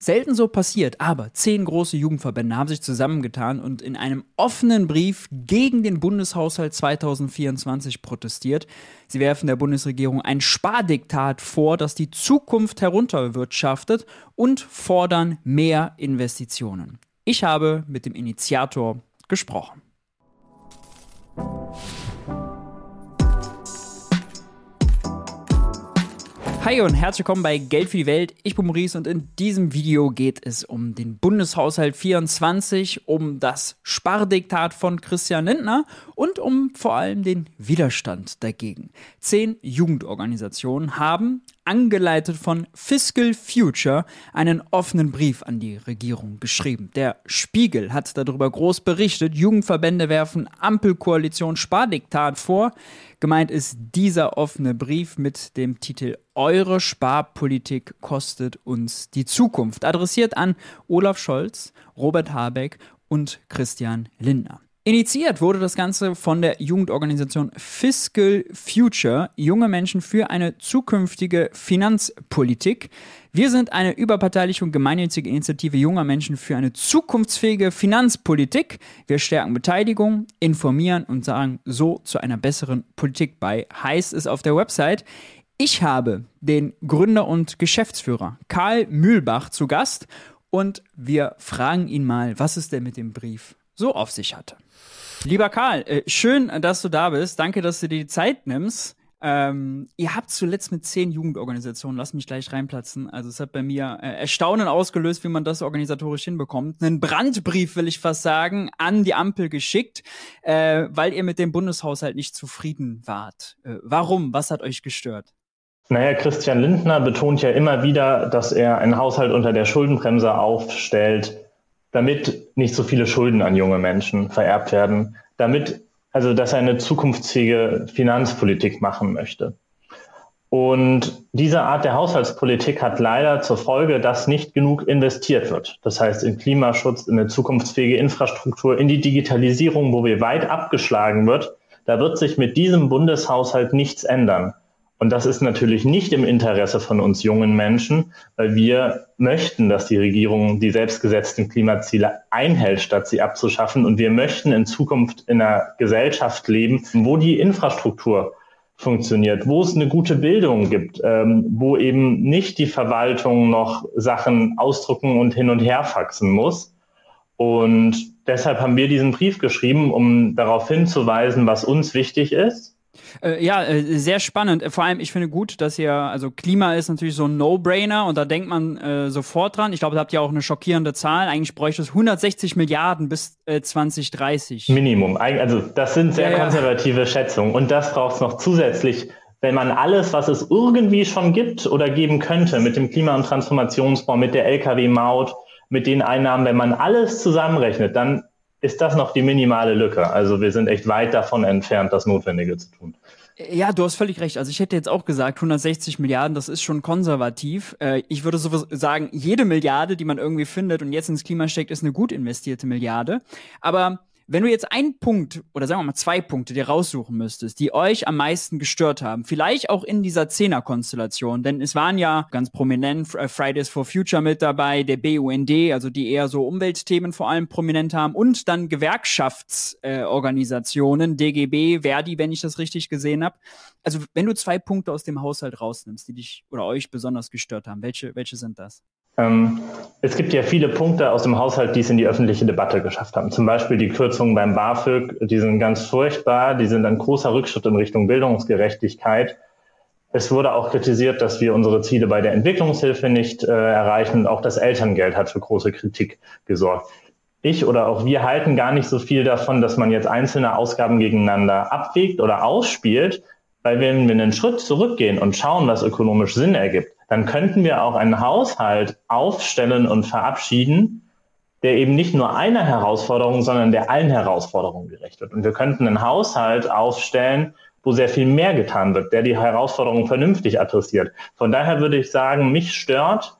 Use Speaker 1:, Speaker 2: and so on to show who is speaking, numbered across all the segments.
Speaker 1: Selten so passiert, aber zehn große Jugendverbände haben sich zusammengetan und in einem offenen Brief gegen den Bundeshaushalt 2024 protestiert. Sie werfen der Bundesregierung ein Spardiktat vor, das die Zukunft herunterwirtschaftet und fordern mehr Investitionen. Ich habe mit dem Initiator gesprochen. Hi und herzlich willkommen bei Geld für die Welt. Ich bin Maurice und in diesem Video geht es um den Bundeshaushalt 24, um das Spardiktat von Christian Lindner und um vor allem den Widerstand dagegen. Zehn Jugendorganisationen haben angeleitet von Fiscal Future, einen offenen Brief an die Regierung geschrieben. Der Spiegel hat darüber groß berichtet. Jugendverbände werfen Ampelkoalition Spardiktat vor. Gemeint ist dieser offene Brief mit dem Titel Eure Sparpolitik kostet uns die Zukunft, adressiert an Olaf Scholz, Robert Habeck und Christian Lindner. Initiiert wurde das Ganze von der Jugendorganisation Fiscal Future, junge Menschen für eine zukünftige Finanzpolitik. Wir sind eine überparteiliche und gemeinnützige Initiative junger Menschen für eine zukunftsfähige Finanzpolitik. Wir stärken Beteiligung, informieren und sagen so zu einer besseren Politik bei. Heißt es auf der Website. Ich habe den Gründer und Geschäftsführer Karl Mühlbach zu Gast und wir fragen ihn mal, was es denn mit dem Brief so auf sich hatte. Lieber Karl, äh, schön, dass du da bist. Danke, dass du dir die Zeit nimmst. Ähm, ihr habt zuletzt mit zehn Jugendorganisationen, lass mich gleich reinplatzen. Also es hat bei mir äh, Erstaunen ausgelöst, wie man das organisatorisch hinbekommt. Einen Brandbrief, will ich fast sagen, an die Ampel geschickt, äh, weil ihr mit dem Bundeshaushalt nicht zufrieden wart. Äh, warum? Was hat euch gestört?
Speaker 2: Naja, Christian Lindner betont ja immer wieder, dass er einen Haushalt unter der Schuldenbremse aufstellt, damit nicht so viele Schulden an junge Menschen vererbt werden, damit, also dass er eine zukunftsfähige Finanzpolitik machen möchte. Und diese Art der Haushaltspolitik hat leider zur Folge, dass nicht genug investiert wird. Das heißt in Klimaschutz, in eine zukunftsfähige Infrastruktur, in die Digitalisierung, wo wir weit abgeschlagen wird. Da wird sich mit diesem Bundeshaushalt nichts ändern. Und das ist natürlich nicht im Interesse von uns jungen Menschen, weil wir möchten, dass die Regierung die selbstgesetzten Klimaziele einhält, statt sie abzuschaffen. Und wir möchten in Zukunft in einer Gesellschaft leben, wo die Infrastruktur funktioniert, wo es eine gute Bildung gibt, ähm, wo eben nicht die Verwaltung noch Sachen ausdrucken und hin und her faxen muss. Und deshalb haben wir diesen Brief geschrieben, um darauf hinzuweisen, was uns wichtig ist
Speaker 1: äh, ja, äh, sehr spannend. Vor allem, ich finde gut, dass ihr, also Klima ist natürlich so ein No-Brainer und da denkt man äh, sofort dran. Ich glaube, da habt ihr auch eine schockierende Zahl. Eigentlich bräuchte es 160 Milliarden bis äh, 2030.
Speaker 2: Minimum. Also das sind sehr ja, konservative ja. Schätzungen und das braucht es noch zusätzlich wenn man alles, was es irgendwie schon gibt oder geben könnte, mit dem Klima- und Transformationsfonds, mit der Lkw-Maut, mit den Einnahmen, wenn man alles zusammenrechnet, dann ist das noch die minimale Lücke. Also wir sind echt weit davon entfernt, das Notwendige zu tun.
Speaker 1: Ja, du hast völlig recht. Also ich hätte jetzt auch gesagt, 160 Milliarden, das ist schon konservativ. Äh, ich würde so sagen, jede Milliarde, die man irgendwie findet und jetzt ins Klima steckt, ist eine gut investierte Milliarde. Aber wenn du jetzt einen Punkt oder sagen wir mal zwei Punkte dir raussuchen müsstest, die euch am meisten gestört haben, vielleicht auch in dieser Zehner-Konstellation, denn es waren ja ganz prominent äh, Fridays for Future mit dabei, der BUND, also die eher so Umweltthemen vor allem prominent haben und dann Gewerkschaftsorganisationen, äh, DGB, Verdi, wenn ich das richtig gesehen habe. Also wenn du zwei Punkte aus dem Haushalt rausnimmst, die dich oder euch besonders gestört haben, welche, welche sind das?
Speaker 2: Ähm, es gibt ja viele Punkte aus dem Haushalt, die es in die öffentliche Debatte geschafft haben. Zum Beispiel die Kürzungen beim BAföG, die sind ganz furchtbar, die sind ein großer Rückschritt in Richtung Bildungsgerechtigkeit. Es wurde auch kritisiert, dass wir unsere Ziele bei der Entwicklungshilfe nicht äh, erreichen. Auch das Elterngeld hat für große Kritik gesorgt. Ich oder auch wir halten gar nicht so viel davon, dass man jetzt einzelne Ausgaben gegeneinander abwägt oder ausspielt, weil wenn wir einen Schritt zurückgehen und schauen, was ökonomisch Sinn ergibt, dann könnten wir auch einen Haushalt aufstellen und verabschieden, der eben nicht nur einer Herausforderung, sondern der allen Herausforderungen gerecht wird. Und wir könnten einen Haushalt aufstellen, wo sehr viel mehr getan wird, der die Herausforderungen vernünftig adressiert. Von daher würde ich sagen, mich stört,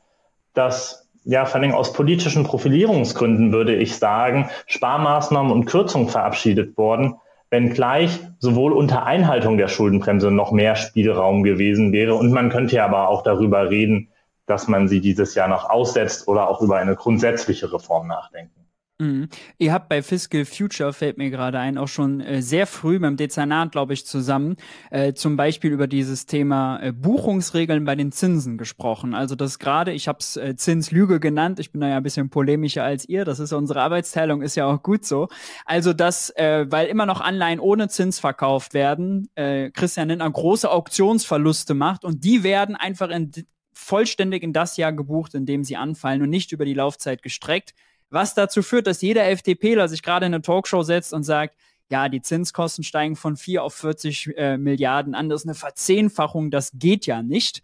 Speaker 2: dass ja, vor allem aus politischen Profilierungsgründen würde ich sagen, Sparmaßnahmen und Kürzungen verabschiedet worden, wenngleich sowohl unter Einhaltung der Schuldenbremse noch mehr Spielraum gewesen wäre. Und man könnte ja aber auch darüber reden, dass man sie dieses Jahr noch aussetzt oder auch über eine grundsätzliche Reform nachdenken.
Speaker 1: Mhm. Ihr habt bei Fiscal Future, fällt mir gerade ein, auch schon äh, sehr früh beim Dezernat, glaube ich, zusammen äh, zum Beispiel über dieses Thema äh, Buchungsregeln bei den Zinsen gesprochen. Also das gerade, ich habe es äh, Zinslüge genannt, ich bin da ja ein bisschen polemischer als ihr, das ist unsere Arbeitsteilung, ist ja auch gut so. Also das, äh, weil immer noch Anleihen ohne Zins verkauft werden, äh, Christian Lindner große Auktionsverluste macht und die werden einfach in, vollständig in das Jahr gebucht, in dem sie anfallen und nicht über die Laufzeit gestreckt was dazu führt, dass jeder FDPler sich gerade in eine Talkshow setzt und sagt, ja, die Zinskosten steigen von 4 auf 40 äh, Milliarden an, das ist eine Verzehnfachung, das geht ja nicht.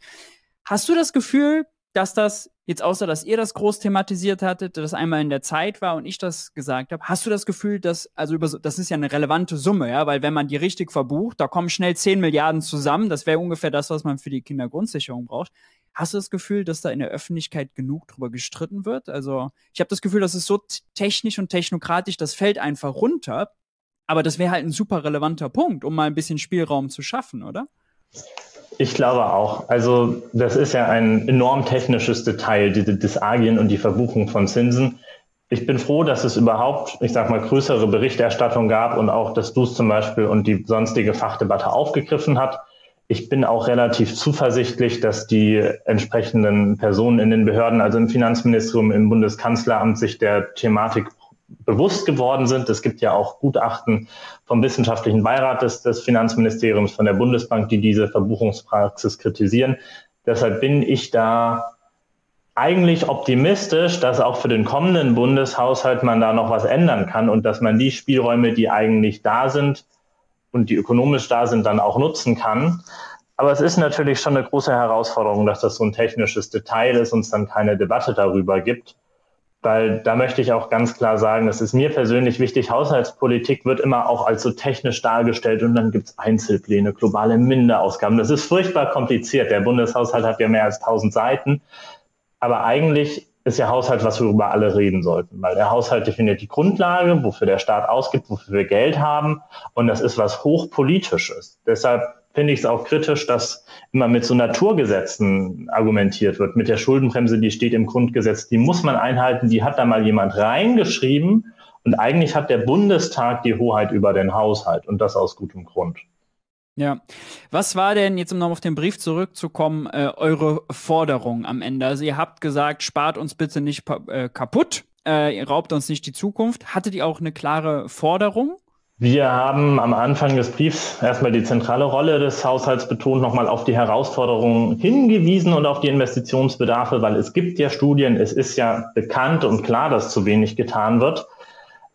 Speaker 1: Hast du das Gefühl, dass das, jetzt außer dass ihr das groß thematisiert hattet, das einmal in der Zeit war und ich das gesagt habe, hast du das Gefühl, dass, also über, das ist ja eine relevante Summe, ja, weil wenn man die richtig verbucht, da kommen schnell 10 Milliarden zusammen, das wäre ungefähr das, was man für die Kindergrundsicherung braucht. Hast du das Gefühl, dass da in der Öffentlichkeit genug drüber gestritten wird? Also, ich habe das Gefühl, das ist so technisch und technokratisch, das fällt einfach runter. Aber das wäre halt ein super relevanter Punkt, um mal ein bisschen Spielraum zu schaffen, oder?
Speaker 2: Ich glaube auch. Also, das ist ja ein enorm technisches Detail, diese Disagien und die Verbuchung von Zinsen. Ich bin froh, dass es überhaupt, ich sag mal, größere Berichterstattung gab und auch, dass du es zum Beispiel und die sonstige Fachdebatte aufgegriffen hat. Ich bin auch relativ zuversichtlich, dass die entsprechenden Personen in den Behörden, also im Finanzministerium, im Bundeskanzleramt, sich der Thematik bewusst geworden sind. Es gibt ja auch Gutachten vom wissenschaftlichen Beirat des, des Finanzministeriums, von der Bundesbank, die diese Verbuchungspraxis kritisieren. Deshalb bin ich da eigentlich optimistisch, dass auch für den kommenden Bundeshaushalt man da noch was ändern kann und dass man die Spielräume, die eigentlich da sind, und die ökonomisch da sind, dann auch nutzen kann. Aber es ist natürlich schon eine große Herausforderung, dass das so ein technisches Detail ist und es dann keine Debatte darüber gibt. Weil da möchte ich auch ganz klar sagen, es ist mir persönlich wichtig, Haushaltspolitik wird immer auch als so technisch dargestellt und dann gibt es Einzelpläne, globale Minderausgaben. Das ist furchtbar kompliziert. Der Bundeshaushalt hat ja mehr als 1000 Seiten. Aber eigentlich ist ja Haushalt, was wir über alle reden sollten, weil der Haushalt definiert die Grundlage, wofür der Staat ausgibt, wofür wir Geld haben und das ist was hochpolitisches. Deshalb finde ich es auch kritisch, dass immer mit so Naturgesetzen argumentiert wird. Mit der Schuldenbremse, die steht im Grundgesetz, die muss man einhalten, die hat da mal jemand reingeschrieben und eigentlich hat der Bundestag die Hoheit über den Haushalt und das aus gutem Grund.
Speaker 1: Ja. Was war denn, jetzt um noch auf den Brief zurückzukommen, äh, eure Forderung am Ende? Also ihr habt gesagt, spart uns bitte nicht äh, kaputt, äh, ihr raubt uns nicht die Zukunft. Hattet ihr auch eine klare Forderung?
Speaker 2: Wir haben am Anfang des Briefs erstmal die zentrale Rolle des Haushalts betont, nochmal auf die Herausforderungen hingewiesen und auf die Investitionsbedarfe, weil es gibt ja Studien, es ist ja bekannt und klar, dass zu wenig getan wird.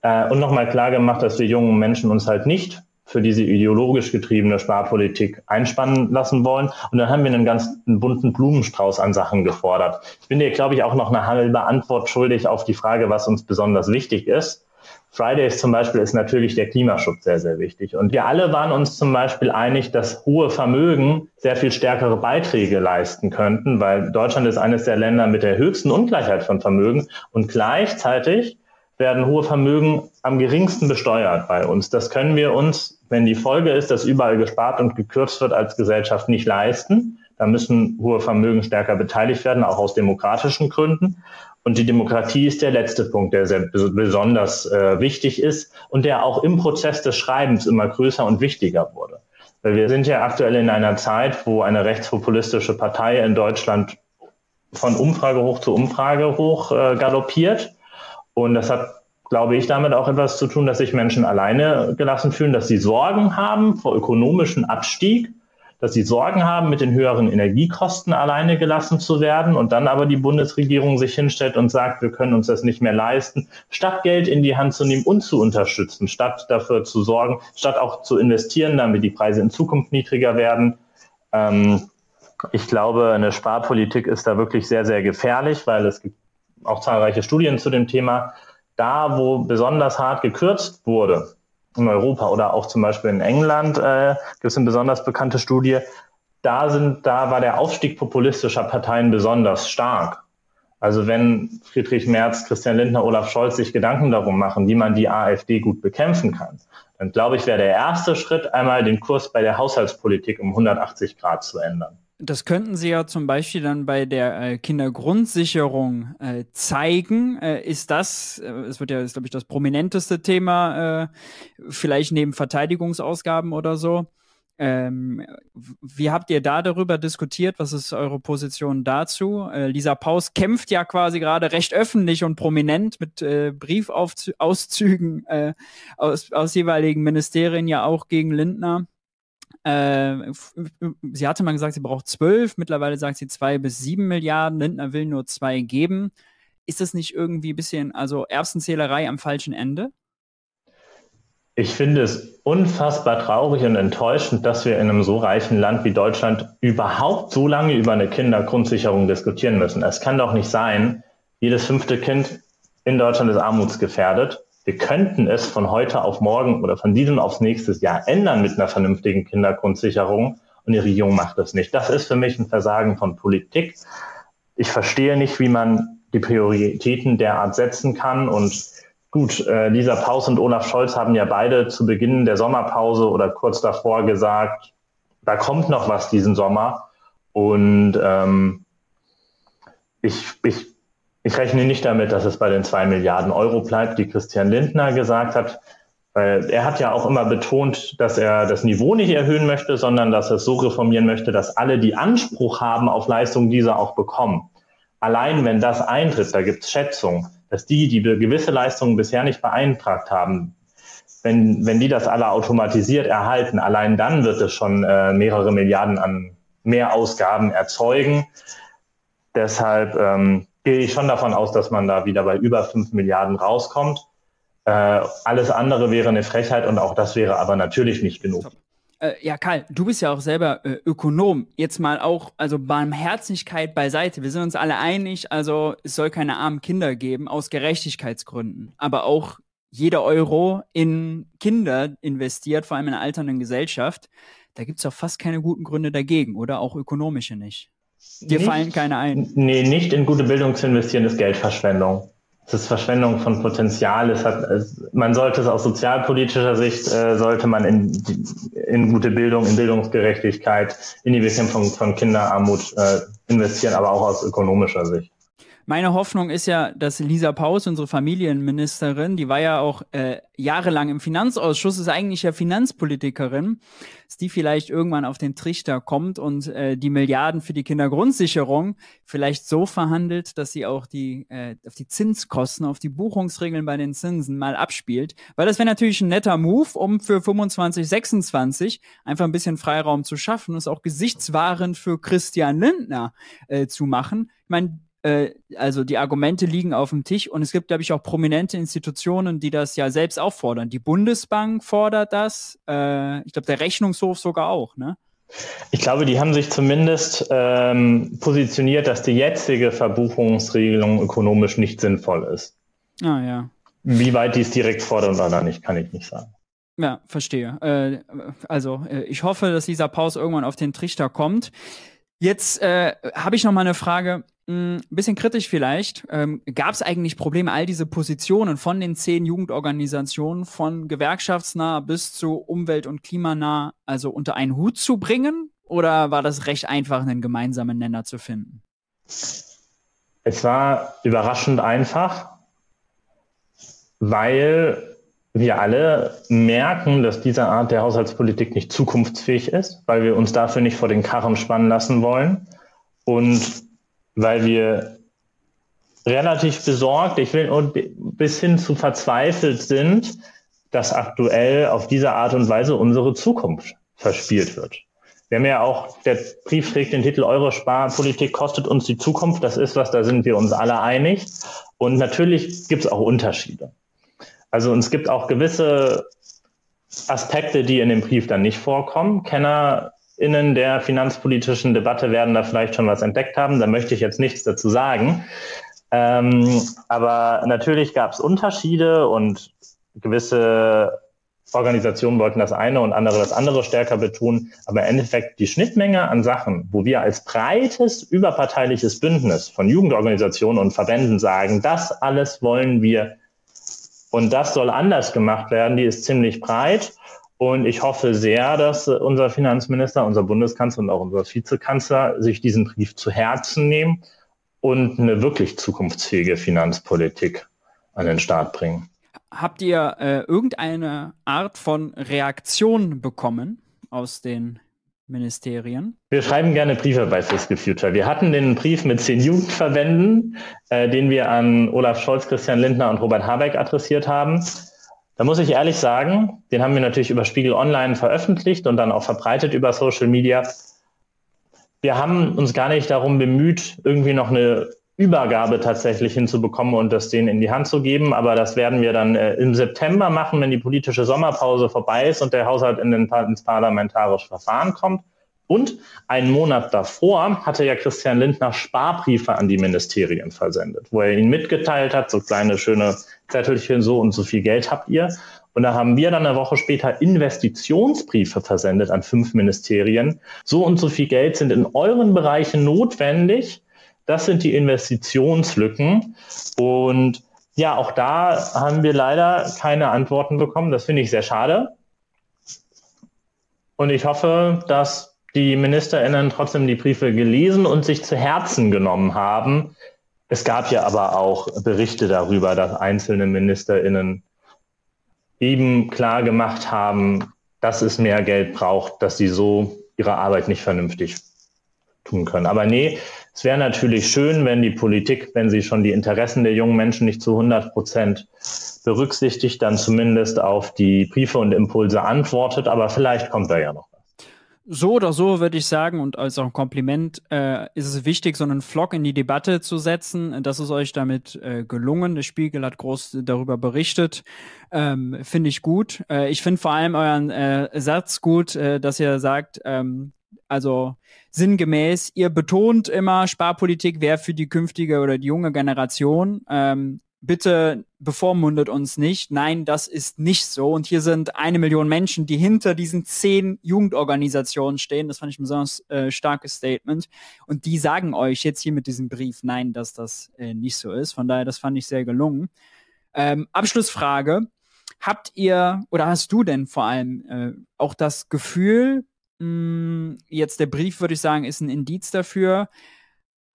Speaker 2: Äh, und nochmal klar gemacht, dass wir jungen Menschen uns halt nicht für diese ideologisch getriebene Sparpolitik einspannen lassen wollen. Und dann haben wir einen ganz einen bunten Blumenstrauß an Sachen gefordert. Ich bin dir, glaube ich, auch noch eine halbe Antwort schuldig auf die Frage, was uns besonders wichtig ist. Fridays zum Beispiel ist natürlich der Klimaschutz sehr, sehr wichtig. Und wir alle waren uns zum Beispiel einig, dass hohe Vermögen sehr viel stärkere Beiträge leisten könnten, weil Deutschland ist eines der Länder mit der höchsten Ungleichheit von Vermögen. Und gleichzeitig werden hohe Vermögen am geringsten besteuert bei uns. Das können wir uns, wenn die Folge ist, dass überall gespart und gekürzt wird, als Gesellschaft nicht leisten. Da müssen hohe Vermögen stärker beteiligt werden, auch aus demokratischen Gründen. Und die Demokratie ist der letzte Punkt, der sehr besonders äh, wichtig ist und der auch im Prozess des Schreibens immer größer und wichtiger wurde. Weil wir sind ja aktuell in einer Zeit, wo eine rechtspopulistische Partei in Deutschland von Umfrage hoch zu Umfrage hoch äh, galoppiert und das hat, glaube ich, damit auch etwas zu tun, dass sich Menschen alleine gelassen fühlen, dass sie Sorgen haben vor ökonomischen Abstieg, dass sie Sorgen haben, mit den höheren Energiekosten alleine gelassen zu werden und dann aber die Bundesregierung sich hinstellt und sagt, wir können uns das nicht mehr leisten, statt Geld in die Hand zu nehmen und zu unterstützen, statt dafür zu sorgen, statt auch zu investieren, damit die Preise in Zukunft niedriger werden. Ähm, ich glaube, eine Sparpolitik ist da wirklich sehr, sehr gefährlich, weil es gibt auch zahlreiche Studien zu dem Thema. Da, wo besonders hart gekürzt wurde, in Europa oder auch zum Beispiel in England, äh, gibt es eine besonders bekannte Studie, da, sind, da war der Aufstieg populistischer Parteien besonders stark. Also wenn Friedrich Merz, Christian Lindner, Olaf Scholz sich Gedanken darum machen, wie man die AfD gut bekämpfen kann, dann glaube ich, wäre der erste Schritt einmal den Kurs bei der Haushaltspolitik um 180 Grad zu ändern.
Speaker 1: Das könnten Sie ja zum Beispiel dann bei der äh, Kindergrundsicherung äh, zeigen. Äh, ist das, es wird ja, ist, glaube ich, das prominenteste Thema, vielleicht neben Verteidigungsausgaben oder so. Ähm, wie habt ihr da darüber diskutiert? Was ist eure Position dazu? Äh, Lisa Paus kämpft ja quasi gerade recht öffentlich und prominent mit äh, Briefauszügen äh, aus, aus jeweiligen Ministerien ja auch gegen Lindner. Äh, sie hatte mal gesagt, sie braucht zwölf, mittlerweile sagt sie zwei bis sieben Milliarden, Lindner will nur zwei geben. Ist das nicht irgendwie ein bisschen, also Erbsenzählerei am falschen Ende?
Speaker 2: Ich finde es unfassbar traurig und enttäuschend, dass wir in einem so reichen Land wie Deutschland überhaupt so lange über eine Kindergrundsicherung diskutieren müssen. Es kann doch nicht sein, jedes fünfte Kind in Deutschland ist armutsgefährdet wir könnten es von heute auf morgen oder von diesem aufs nächste Jahr ändern mit einer vernünftigen Kindergrundsicherung und die Regierung macht das nicht. Das ist für mich ein Versagen von Politik. Ich verstehe nicht, wie man die Prioritäten derart setzen kann und Gut, äh, Lisa Paus und Olaf Scholz haben ja beide zu Beginn der Sommerpause oder kurz davor gesagt, da kommt noch was diesen Sommer. Und ähm, ich, ich ich rechne nicht damit, dass es bei den zwei Milliarden Euro bleibt, die Christian Lindner gesagt hat. Weil er hat ja auch immer betont, dass er das Niveau nicht erhöhen möchte, sondern dass er es so reformieren möchte, dass alle, die Anspruch haben auf Leistungen, diese auch bekommen. Allein wenn das eintritt, da gibt es Schätzungen, dass die, die gewisse Leistungen bisher nicht beeintragt haben, wenn, wenn die das alle automatisiert erhalten, allein dann wird es schon äh, mehrere Milliarden an Mehrausgaben erzeugen. Deshalb ähm, gehe ich schon davon aus, dass man da wieder bei über 5 Milliarden rauskommt. Äh, alles andere wäre eine Frechheit und auch das wäre aber natürlich nicht genug.
Speaker 1: Äh, ja, Karl, du bist ja auch selber äh, Ökonom. Jetzt mal auch, also Barmherzigkeit beiseite. Wir sind uns alle einig, also es soll keine armen Kinder geben, aus Gerechtigkeitsgründen. Aber auch jeder Euro in Kinder investiert, vor allem in einer alternden Gesellschaft, da gibt es auch fast keine guten Gründe dagegen oder auch ökonomische nicht. Dir nicht, fallen keine ein.
Speaker 2: Nee, nicht in gute Bildung zu investieren ist Geldverschwendung. Es ist Verschwendung von Potenzial. Es hat, es, man sollte es aus sozialpolitischer Sicht, äh, sollte man in, in gute Bildung, in Bildungsgerechtigkeit, in die Bekämpfung von Kinderarmut äh, investieren, aber auch aus ökonomischer Sicht.
Speaker 1: Meine Hoffnung ist ja, dass Lisa Paus, unsere Familienministerin, die war ja auch äh, jahrelang im Finanzausschuss, ist eigentlich ja Finanzpolitikerin, dass die vielleicht irgendwann auf den Trichter kommt und äh, die Milliarden für die Kindergrundsicherung vielleicht so verhandelt, dass sie auch die äh, auf die Zinskosten, auf die Buchungsregeln bei den Zinsen mal abspielt. Weil das wäre natürlich ein netter Move, um für 25, 26 einfach ein bisschen Freiraum zu schaffen und es auch gesichtswahrend für Christian Lindner äh, zu machen. Ich meine, äh, also die Argumente liegen auf dem Tisch und es gibt, glaube ich, auch prominente Institutionen, die das ja selbst auch fordern. Die Bundesbank fordert das, äh, ich glaube, der Rechnungshof sogar auch, ne?
Speaker 2: Ich glaube, die haben sich zumindest ähm, positioniert, dass die jetzige Verbuchungsregelung ökonomisch nicht sinnvoll ist.
Speaker 1: Ah, ja.
Speaker 2: Wie weit die es direkt fordern oder nicht, kann ich nicht sagen.
Speaker 1: Ja, verstehe. Äh, also, äh, ich hoffe, dass dieser Pause irgendwann auf den Trichter kommt. Jetzt äh, habe ich noch mal eine Frage. Ein hm, bisschen kritisch vielleicht. Ähm, Gab es eigentlich Probleme, all diese Positionen von den zehn Jugendorganisationen, von gewerkschaftsnah bis zu umwelt- und klimanah, also unter einen Hut zu bringen? Oder war das recht einfach, einen gemeinsamen Nenner zu finden?
Speaker 2: Es war überraschend einfach, weil wir alle merken, dass diese Art der Haushaltspolitik nicht zukunftsfähig ist, weil wir uns dafür nicht vor den Karren spannen lassen wollen. Und weil wir relativ besorgt, ich will und bis hin zu verzweifelt sind, dass aktuell auf diese Art und Weise unsere Zukunft verspielt wird. Wir haben ja auch, der Brief trägt den Titel Eure Sparpolitik kostet uns die Zukunft. Das ist was, da sind wir uns alle einig. Und natürlich gibt es auch Unterschiede. Also es gibt auch gewisse Aspekte, die in dem Brief dann nicht vorkommen. Kenner Innen der finanzpolitischen Debatte werden da vielleicht schon was entdeckt haben. Da möchte ich jetzt nichts dazu sagen. Ähm, aber natürlich gab es Unterschiede und gewisse Organisationen wollten das eine und andere das andere stärker betonen. Aber im Endeffekt die Schnittmenge an Sachen, wo wir als breites überparteiliches Bündnis von Jugendorganisationen und Verbänden sagen, das alles wollen wir und das soll anders gemacht werden, die ist ziemlich breit. Und ich hoffe sehr, dass unser Finanzminister, unser Bundeskanzler und auch unser Vizekanzler sich diesen Brief zu Herzen nehmen und eine wirklich zukunftsfähige Finanzpolitik an den Start bringen.
Speaker 1: Habt ihr äh, irgendeine Art von Reaktion bekommen aus den Ministerien?
Speaker 2: Wir schreiben gerne Briefe bei Fiscal Future. Wir hatten den Brief mit zehn Jugendverbänden, äh, den wir an Olaf Scholz, Christian Lindner und Robert Habeck adressiert haben. Da muss ich ehrlich sagen, den haben wir natürlich über Spiegel Online veröffentlicht und dann auch verbreitet über Social Media. Wir haben uns gar nicht darum bemüht, irgendwie noch eine Übergabe tatsächlich hinzubekommen und das denen in die Hand zu geben. Aber das werden wir dann äh, im September machen, wenn die politische Sommerpause vorbei ist und der Haushalt in den, ins parlamentarische Verfahren kommt. Und einen Monat davor hatte ja Christian Lindner Sparbriefe an die Ministerien versendet, wo er ihnen mitgeteilt hat, so kleine schöne Zettelchen, so und so viel Geld habt ihr. Und da haben wir dann eine Woche später Investitionsbriefe versendet an fünf Ministerien. So und so viel Geld sind in euren Bereichen notwendig, das sind die Investitionslücken. Und ja, auch da haben wir leider keine Antworten bekommen. Das finde ich sehr schade. Und ich hoffe, dass die MinisterInnen trotzdem die Briefe gelesen und sich zu Herzen genommen haben. Es gab ja aber auch Berichte darüber, dass einzelne MinisterInnen eben klar gemacht haben, dass es mehr Geld braucht, dass sie so ihre Arbeit nicht vernünftig tun können. Aber nee, es wäre natürlich schön, wenn die Politik, wenn sie schon die Interessen der jungen Menschen nicht zu 100 Prozent berücksichtigt, dann zumindest auf die Briefe und Impulse antwortet. Aber vielleicht kommt da ja noch.
Speaker 1: So oder so würde ich sagen, und als auch ein Kompliment, äh, ist es wichtig, so einen Vlog in die Debatte zu setzen. Das ist euch damit äh, gelungen. Der Spiegel hat groß darüber berichtet. Ähm, finde ich gut. Äh, ich finde vor allem euren äh, Satz gut, äh, dass ihr sagt, ähm, also sinngemäß, ihr betont immer, Sparpolitik wäre für die künftige oder die junge Generation. Ähm, bitte bevormundet uns nicht. Nein, das ist nicht so. Und hier sind eine Million Menschen, die hinter diesen zehn Jugendorganisationen stehen. Das fand ich ein besonders äh, starkes Statement. Und die sagen euch jetzt hier mit diesem Brief, nein, dass das äh, nicht so ist. Von daher, das fand ich sehr gelungen. Ähm, Abschlussfrage. Habt ihr oder hast du denn vor allem äh, auch das Gefühl, Mm, jetzt der Brief, würde ich sagen, ist ein Indiz dafür.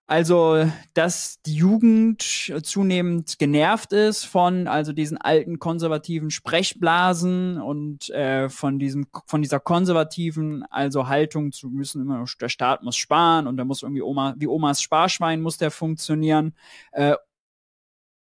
Speaker 1: Also, dass die Jugend zunehmend genervt ist von also diesen alten konservativen Sprechblasen und äh, von diesem von dieser konservativen also Haltung zu müssen immer der Staat muss sparen und da muss irgendwie Oma wie Omas Sparschwein muss der funktionieren äh,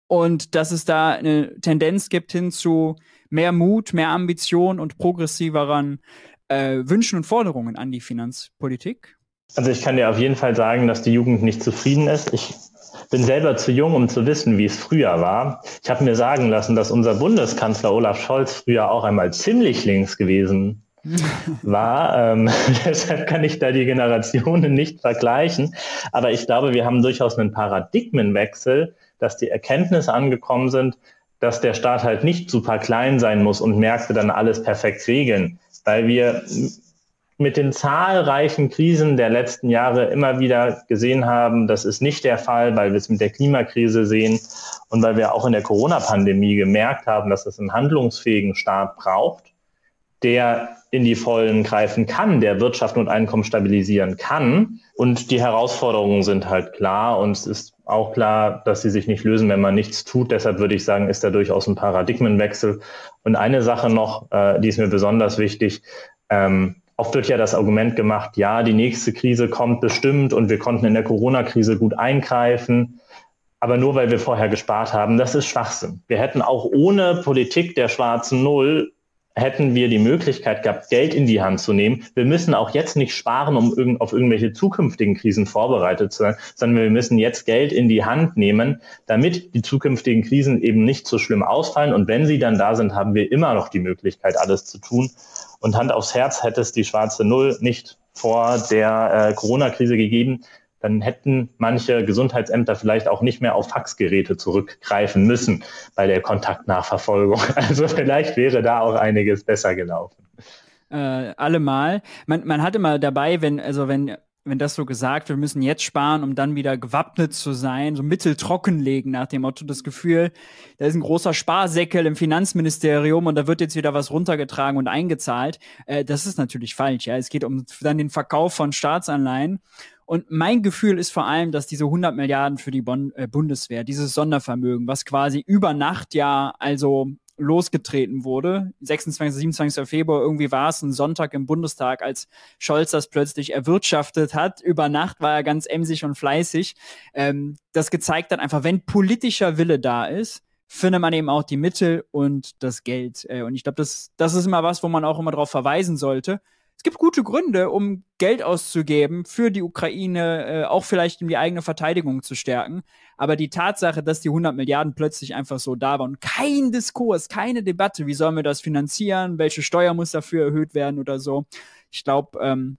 Speaker 1: und dass es da eine Tendenz gibt hin zu mehr Mut, mehr Ambition und progressiveren äh, Wünschen und Forderungen an die Finanzpolitik?
Speaker 2: Also ich kann dir auf jeden Fall sagen, dass die Jugend nicht zufrieden ist. Ich bin selber zu jung, um zu wissen, wie es früher war. Ich habe mir sagen lassen, dass unser Bundeskanzler Olaf Scholz früher auch einmal ziemlich links gewesen war. Ähm, deshalb kann ich da die Generationen nicht vergleichen. Aber ich glaube, wir haben durchaus einen Paradigmenwechsel, dass die Erkenntnisse angekommen sind, dass der Staat halt nicht super klein sein muss und Märkte dann alles perfekt regeln, weil wir mit den zahlreichen Krisen der letzten Jahre immer wieder gesehen haben, das ist nicht der Fall, weil wir es mit der Klimakrise sehen und weil wir auch in der Corona-Pandemie gemerkt haben, dass es einen handlungsfähigen Staat braucht, der in die Vollen greifen kann, der Wirtschaft und Einkommen stabilisieren kann. Und die Herausforderungen sind halt klar und es ist auch klar, dass sie sich nicht lösen, wenn man nichts tut. Deshalb würde ich sagen, ist da durchaus ein Paradigmenwechsel. Und eine Sache noch, äh, die ist mir besonders wichtig. Ähm, oft wird ja das Argument gemacht, ja, die nächste Krise kommt bestimmt und wir konnten in der Corona-Krise gut eingreifen. Aber nur weil wir vorher gespart haben, das ist Schwachsinn. Wir hätten auch ohne Politik der schwarzen Null hätten wir die Möglichkeit gehabt, Geld in die Hand zu nehmen. Wir müssen auch jetzt nicht sparen, um irg auf irgendwelche zukünftigen Krisen vorbereitet zu sein, sondern wir müssen jetzt Geld in die Hand nehmen, damit die zukünftigen Krisen eben nicht so schlimm ausfallen. Und wenn sie dann da sind, haben wir immer noch die Möglichkeit, alles zu tun. Und Hand aufs Herz hätte es die schwarze Null nicht vor der äh, Corona-Krise gegeben, dann hätten manche Gesundheitsämter vielleicht auch nicht mehr auf Faxgeräte zurückgreifen müssen bei der Kontaktnachverfolgung. Also vielleicht wäre da auch einiges besser gelaufen.
Speaker 1: Äh, allemal. Man, man hat immer dabei, wenn, also wenn wenn das so gesagt, wir müssen jetzt sparen, um dann wieder gewappnet zu sein, so mitteltrocken legen nach dem Motto, das Gefühl, da ist ein großer Sparsäckel im Finanzministerium und da wird jetzt wieder was runtergetragen und eingezahlt. Äh, das ist natürlich falsch. Ja, es geht um dann den Verkauf von Staatsanleihen. Und mein Gefühl ist vor allem, dass diese 100 Milliarden für die bon äh, Bundeswehr, dieses Sondervermögen, was quasi über Nacht ja also losgetreten wurde. 26, 27. Februar, irgendwie war es ein Sonntag im Bundestag, als Scholz das plötzlich erwirtschaftet hat. Über Nacht war er ganz emsig und fleißig. Ähm, das gezeigt hat einfach, wenn politischer Wille da ist, findet man eben auch die Mittel und das Geld. Äh, und ich glaube, das, das ist immer was, wo man auch immer darauf verweisen sollte es gibt gute Gründe, um Geld auszugeben für die Ukraine, äh, auch vielleicht um die eigene Verteidigung zu stärken. Aber die Tatsache, dass die 100 Milliarden plötzlich einfach so da waren, kein Diskurs, keine Debatte, wie sollen wir das finanzieren, welche Steuer muss dafür erhöht werden oder so. Ich glaube, ähm,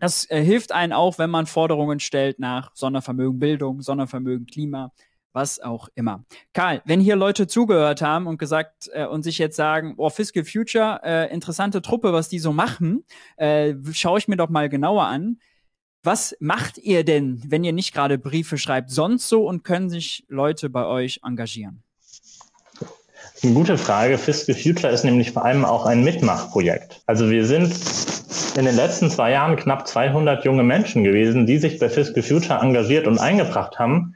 Speaker 1: das äh, hilft einen auch, wenn man Forderungen stellt nach Sondervermögen Bildung, Sondervermögen Klima, was auch immer. Karl, wenn hier Leute zugehört haben und gesagt äh, und sich jetzt sagen, oh, Fiscal Future, äh, interessante Truppe, was die so machen, äh, schaue ich mir doch mal genauer an. Was macht ihr denn, wenn ihr nicht gerade Briefe schreibt, sonst so und können sich Leute bei euch engagieren?
Speaker 2: Eine gute Frage. Fiscal Future ist nämlich vor allem auch ein Mitmachprojekt. Also wir sind in den letzten zwei Jahren knapp 200 junge Menschen gewesen, die sich bei Fiscal Future engagiert und eingebracht haben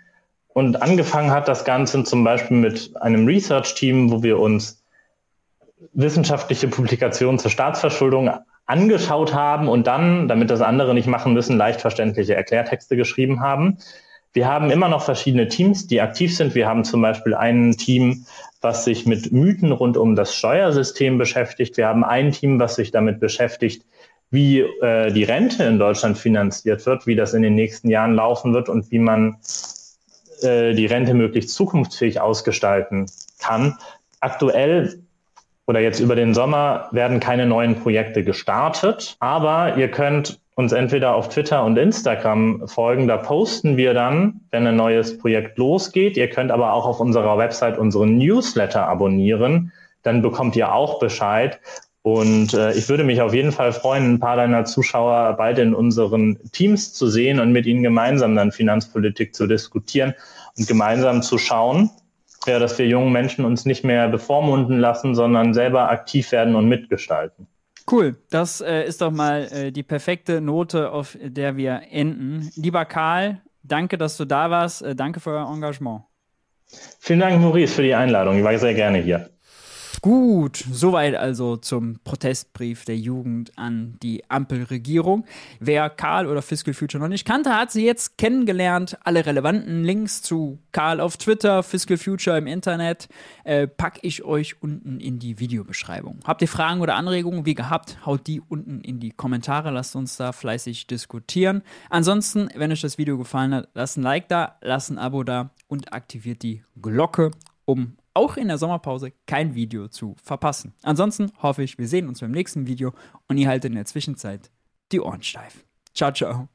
Speaker 2: und angefangen hat das Ganze zum Beispiel mit einem Research-Team, wo wir uns wissenschaftliche Publikationen zur Staatsverschuldung angeschaut haben und dann, damit das andere nicht machen müssen, leicht verständliche Erklärtexte geschrieben haben. Wir haben immer noch verschiedene Teams, die aktiv sind. Wir haben zum Beispiel ein Team, was sich mit Mythen rund um das Steuersystem beschäftigt. Wir haben ein Team, was sich damit beschäftigt, wie äh, die Rente in Deutschland finanziert wird, wie das in den nächsten Jahren laufen wird und wie man äh, die Rente möglichst zukunftsfähig ausgestalten kann. Aktuell oder jetzt über den Sommer werden keine neuen Projekte gestartet, aber ihr könnt uns entweder auf Twitter und Instagram folgen. Da posten wir dann, wenn ein neues Projekt losgeht. Ihr könnt aber auch auf unserer Website unseren Newsletter abonnieren. Dann bekommt ihr auch Bescheid. Und äh, ich würde mich auf jeden Fall freuen, ein paar deiner Zuschauer bald in unseren Teams zu sehen und mit ihnen gemeinsam dann Finanzpolitik zu diskutieren und gemeinsam zu schauen, ja, dass wir jungen Menschen uns nicht mehr bevormunden lassen, sondern selber aktiv werden und mitgestalten.
Speaker 1: Cool, das äh, ist doch mal äh, die perfekte Note, auf der wir enden. Lieber Karl, danke, dass du da warst. Äh, danke für euer Engagement.
Speaker 2: Vielen Dank, Maurice, für die Einladung. Ich war sehr gerne hier.
Speaker 1: Gut, soweit also zum Protestbrief der Jugend an die Ampelregierung. Wer Karl oder Fiscal Future noch nicht kannte, hat sie jetzt kennengelernt. Alle relevanten Links zu Karl auf Twitter, Fiscal Future im Internet äh, packe ich euch unten in die Videobeschreibung. Habt ihr Fragen oder Anregungen? Wie gehabt, haut die unten in die Kommentare. Lasst uns da fleißig diskutieren. Ansonsten, wenn euch das Video gefallen hat, lasst ein Like da, lasst ein Abo da und aktiviert die Glocke, um auch in der Sommerpause kein Video zu verpassen. Ansonsten hoffe ich, wir sehen uns beim nächsten Video und ihr haltet in der Zwischenzeit die Ohren steif. Ciao, ciao.